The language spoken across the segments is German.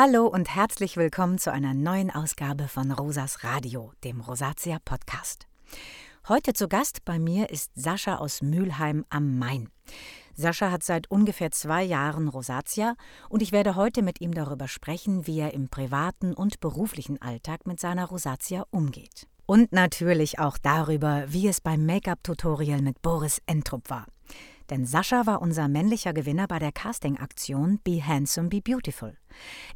Hallo und herzlich willkommen zu einer neuen Ausgabe von Rosas Radio, dem Rosatia Podcast. Heute zu Gast bei mir ist Sascha aus Mülheim am Main. Sascha hat seit ungefähr zwei Jahren Rosatia und ich werde heute mit ihm darüber sprechen, wie er im privaten und beruflichen Alltag mit seiner Rosatia umgeht. Und natürlich auch darüber, wie es beim Make-up-Tutorial mit Boris Entrup war. Denn Sascha war unser männlicher Gewinner bei der Casting-Aktion Be Handsome, Be Beautiful.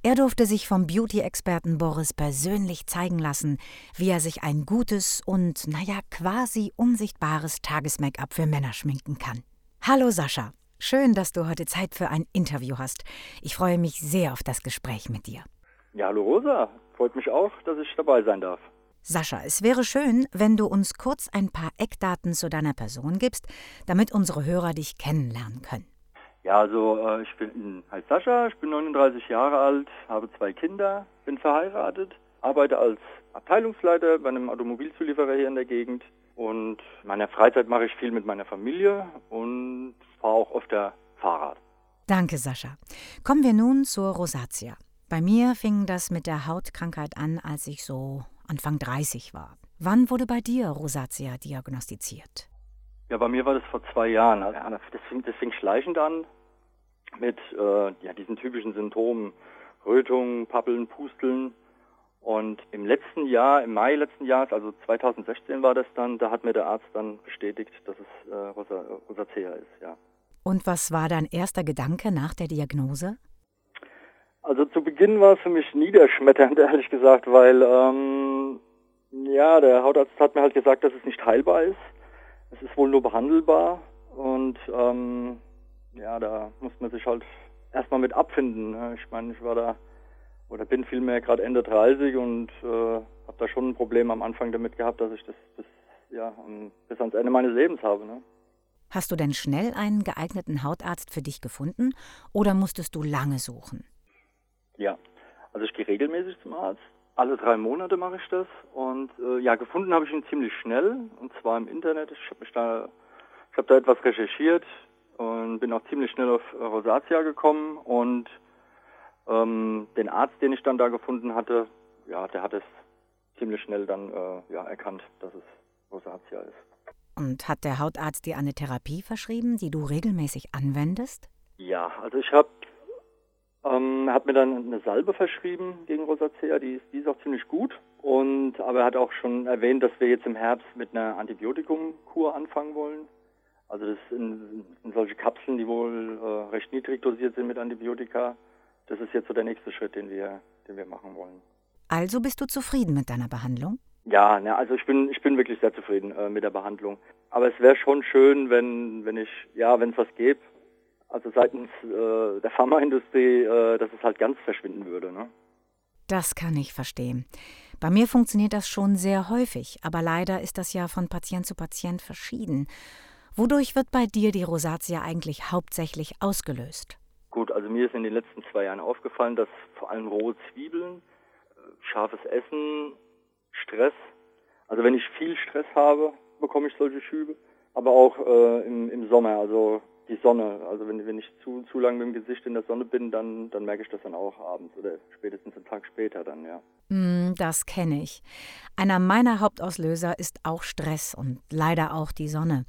Er durfte sich vom Beauty-Experten Boris persönlich zeigen lassen, wie er sich ein gutes und, naja, quasi unsichtbares Tages-Make-up für Männer schminken kann. Hallo Sascha, schön, dass du heute Zeit für ein Interview hast. Ich freue mich sehr auf das Gespräch mit dir. Ja, hallo Rosa, freut mich auch, dass ich dabei sein darf. Sascha, es wäre schön, wenn du uns kurz ein paar Eckdaten zu deiner Person gibst, damit unsere Hörer dich kennenlernen können. Ja, also äh, ich bin heißt Sascha, ich bin 39 Jahre alt, habe zwei Kinder, bin verheiratet, arbeite als Abteilungsleiter bei einem Automobilzulieferer hier in der Gegend und in meiner Freizeit mache ich viel mit meiner Familie und fahre auch öfter Fahrrad. Danke, Sascha. Kommen wir nun zur Rosatia. Bei mir fing das mit der Hautkrankheit an, als ich so Anfang 30 war. Wann wurde bei dir Rosatia diagnostiziert? Ja, bei mir war das vor zwei Jahren. Also, das, fing, das fing schleichend an mit äh, ja, diesen typischen Symptomen. Rötungen, Pappeln, Pusteln. Und im letzten Jahr, im Mai letzten Jahres, also 2016 war das dann, da hat mir der Arzt dann bestätigt, dass es äh, Rosa, Rosacea ist, ja. Und was war dein erster Gedanke nach der Diagnose? Beginn war es für mich niederschmetternd, ehrlich gesagt, weil ähm, ja, der Hautarzt hat mir halt gesagt, dass es nicht heilbar ist. Es ist wohl nur behandelbar und ähm, ja, da muss man sich halt erstmal mit abfinden. Ne? Ich meine, ich war da oder bin vielmehr gerade Ende 30 und äh, habe da schon ein Problem am Anfang damit gehabt, dass ich das bis, ja, bis ans Ende meines Lebens habe. Ne? Hast du denn schnell einen geeigneten Hautarzt für dich gefunden oder musstest du lange suchen? Ja, also ich gehe regelmäßig zum Arzt. Alle drei Monate mache ich das und äh, ja, gefunden habe ich ihn ziemlich schnell und zwar im Internet. Ich habe da, ich habe da etwas recherchiert und bin auch ziemlich schnell auf Rosatia gekommen und ähm, den Arzt, den ich dann da gefunden hatte, ja, der hat es ziemlich schnell dann äh, ja, erkannt, dass es Rosatia ist. Und hat der Hautarzt dir eine Therapie verschrieben, die du regelmäßig anwendest? Ja, also ich habe ähm, er hat mir dann eine Salbe verschrieben gegen Rosacea, die ist, die ist auch ziemlich gut. Und aber er hat auch schon erwähnt, dass wir jetzt im Herbst mit einer Antibiotikumkur anfangen wollen. Also das sind, solche Kapseln, die wohl äh, recht niedrig dosiert sind mit Antibiotika. Das ist jetzt so der nächste Schritt, den wir, den wir machen wollen. Also bist du zufrieden mit deiner Behandlung? Ja, ne, also ich bin ich bin wirklich sehr zufrieden äh, mit der Behandlung. Aber es wäre schon schön, wenn wenn ich ja, wenn es was gäbe, also seitens äh, der Pharmaindustrie, äh, dass es halt ganz verschwinden würde. Ne? Das kann ich verstehen. Bei mir funktioniert das schon sehr häufig, aber leider ist das ja von Patient zu Patient verschieden. Wodurch wird bei dir die Rosatia eigentlich hauptsächlich ausgelöst? Gut, also mir ist in den letzten zwei Jahren aufgefallen, dass vor allem rohe Zwiebeln, äh, scharfes Essen, Stress, also wenn ich viel Stress habe, bekomme ich solche Schübe, aber auch äh, im, im Sommer, also die Sonne. Also wenn, wenn ich zu, zu lange mit dem Gesicht in der Sonne bin, dann, dann merke ich das dann auch abends oder spätestens einen Tag später dann, ja. Mm, das kenne ich. Einer meiner Hauptauslöser ist auch Stress und leider auch die Sonne.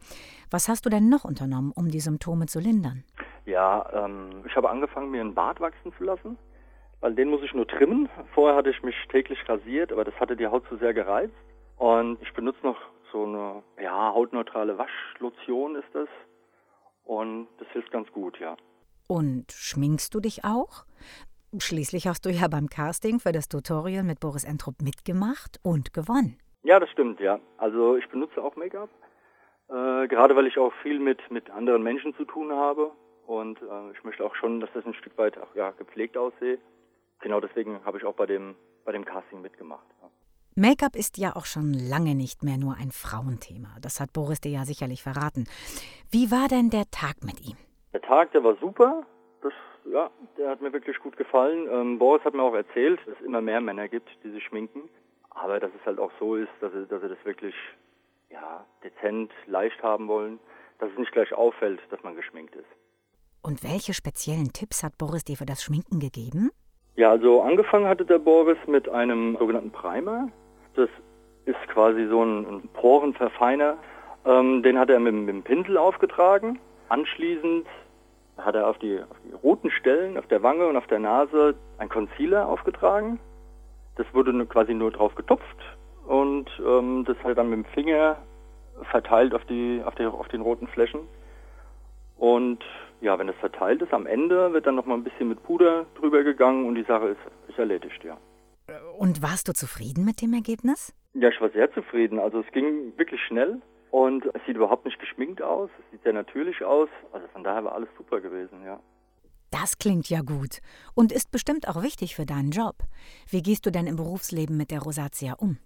Was hast du denn noch unternommen, um die Symptome zu lindern? Ja, ähm, ich habe angefangen, mir einen Bart wachsen zu lassen, weil den muss ich nur trimmen. Vorher hatte ich mich täglich rasiert, aber das hatte die Haut zu sehr gereizt. Und ich benutze noch so eine ja, hautneutrale Waschlotion ist das. Und das hilft ganz gut, ja. Und schminkst du dich auch? Schließlich hast du ja beim Casting für das Tutorial mit Boris Entrup mitgemacht und gewonnen. Ja, das stimmt, ja. Also ich benutze auch Make-up, äh, gerade weil ich auch viel mit, mit anderen Menschen zu tun habe. Und äh, ich möchte auch schon, dass das ein Stück weit auch, ja, gepflegt aussehe. Genau deswegen habe ich auch bei dem, bei dem Casting mitgemacht. Ja. Make-up ist ja auch schon lange nicht mehr nur ein Frauenthema. Das hat Boris dir ja sicherlich verraten. Wie war denn der Tag mit ihm? Der Tag, der war super. Das, ja, der hat mir wirklich gut gefallen. Ähm, Boris hat mir auch erzählt, dass es immer mehr Männer gibt, die sich schminken. Aber dass es halt auch so ist, dass sie, dass sie das wirklich ja, dezent, leicht haben wollen, dass es nicht gleich auffällt, dass man geschminkt ist. Und welche speziellen Tipps hat Boris dir für das Schminken gegeben? Ja, also angefangen hatte der Boris mit einem sogenannten Primer. Das ist quasi so ein, ein Porenverfeiner. Ähm, den hat er mit, mit dem Pinsel aufgetragen. Anschließend hat er auf die, auf die roten Stellen, auf der Wange und auf der Nase ein Concealer aufgetragen. Das wurde quasi nur drauf getupft und ähm, das hat er dann mit dem Finger verteilt auf die, auf, die, auf den roten Flächen. Und ja, wenn das verteilt ist, am Ende wird dann nochmal ein bisschen mit Puder drüber gegangen und die Sache ist, ist erledigt, ja. Und warst du zufrieden mit dem Ergebnis? Ja, ich war sehr zufrieden. Also es ging wirklich schnell und es sieht überhaupt nicht geschminkt aus. Es sieht sehr natürlich aus. Also von daher war alles super gewesen, ja. Das klingt ja gut und ist bestimmt auch wichtig für deinen Job. Wie gehst du denn im Berufsleben mit der Rosatia um?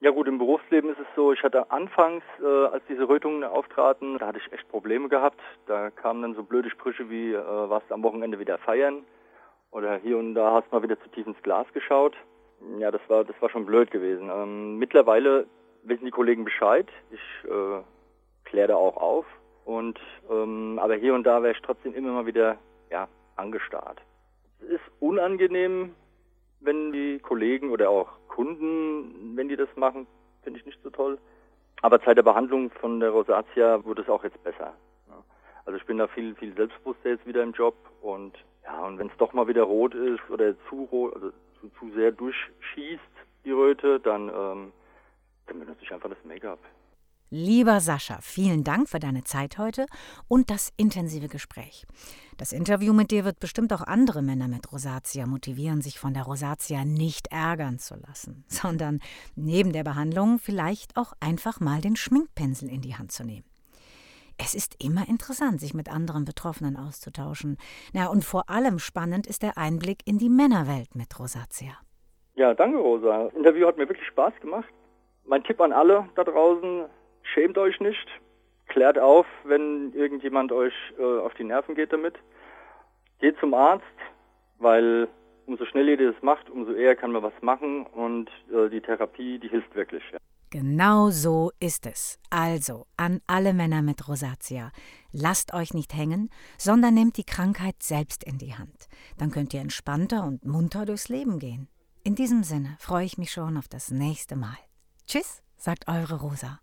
Ja gut, im Berufsleben ist es so, ich hatte anfangs, äh, als diese Rötungen auftraten, da hatte ich echt Probleme gehabt. Da kamen dann so blöde Sprüche wie, äh, warst am Wochenende wieder feiern oder hier und da hast mal wieder zu tief ins Glas geschaut. Ja, das war, das war schon blöd gewesen. Ähm, mittlerweile wissen die Kollegen Bescheid. Ich äh, kläre da auch auf. Und ähm, aber hier und da wäre ich trotzdem immer mal wieder ja, angestarrt. Es ist unangenehm, wenn die Kollegen oder auch Kunden, wenn die das machen, finde ich nicht so toll. Aber seit der Behandlung von der Rosatia wurde es auch jetzt besser. Also ich bin da viel, viel selbstbewusster jetzt wieder im Job und ja, und wenn es doch mal wieder rot ist oder zu rot, also zu sehr durchschießt, die Röte, dann, ähm, dann benutze ich einfach das Make-up. Lieber Sascha, vielen Dank für deine Zeit heute und das intensive Gespräch. Das Interview mit dir wird bestimmt auch andere Männer mit Rosatia motivieren, sich von der Rosatia nicht ärgern zu lassen, sondern neben der Behandlung vielleicht auch einfach mal den Schminkpinsel in die Hand zu nehmen. Es ist immer interessant, sich mit anderen Betroffenen auszutauschen. Na, und vor allem spannend ist der Einblick in die Männerwelt mit Rosatia. Ja, danke, Rosa. Das Interview hat mir wirklich Spaß gemacht. Mein Tipp an alle da draußen, schämt euch nicht, klärt auf, wenn irgendjemand euch äh, auf die Nerven geht damit. Geht zum Arzt, weil umso schneller ihr das macht, umso eher kann man was machen und äh, die Therapie, die hilft wirklich. Ja. Genau so ist es. Also an alle Männer mit Rosatia, lasst euch nicht hängen, sondern nehmt die Krankheit selbst in die Hand. Dann könnt ihr entspannter und munter durchs Leben gehen. In diesem Sinne freue ich mich schon auf das nächste Mal. Tschüss, sagt eure Rosa.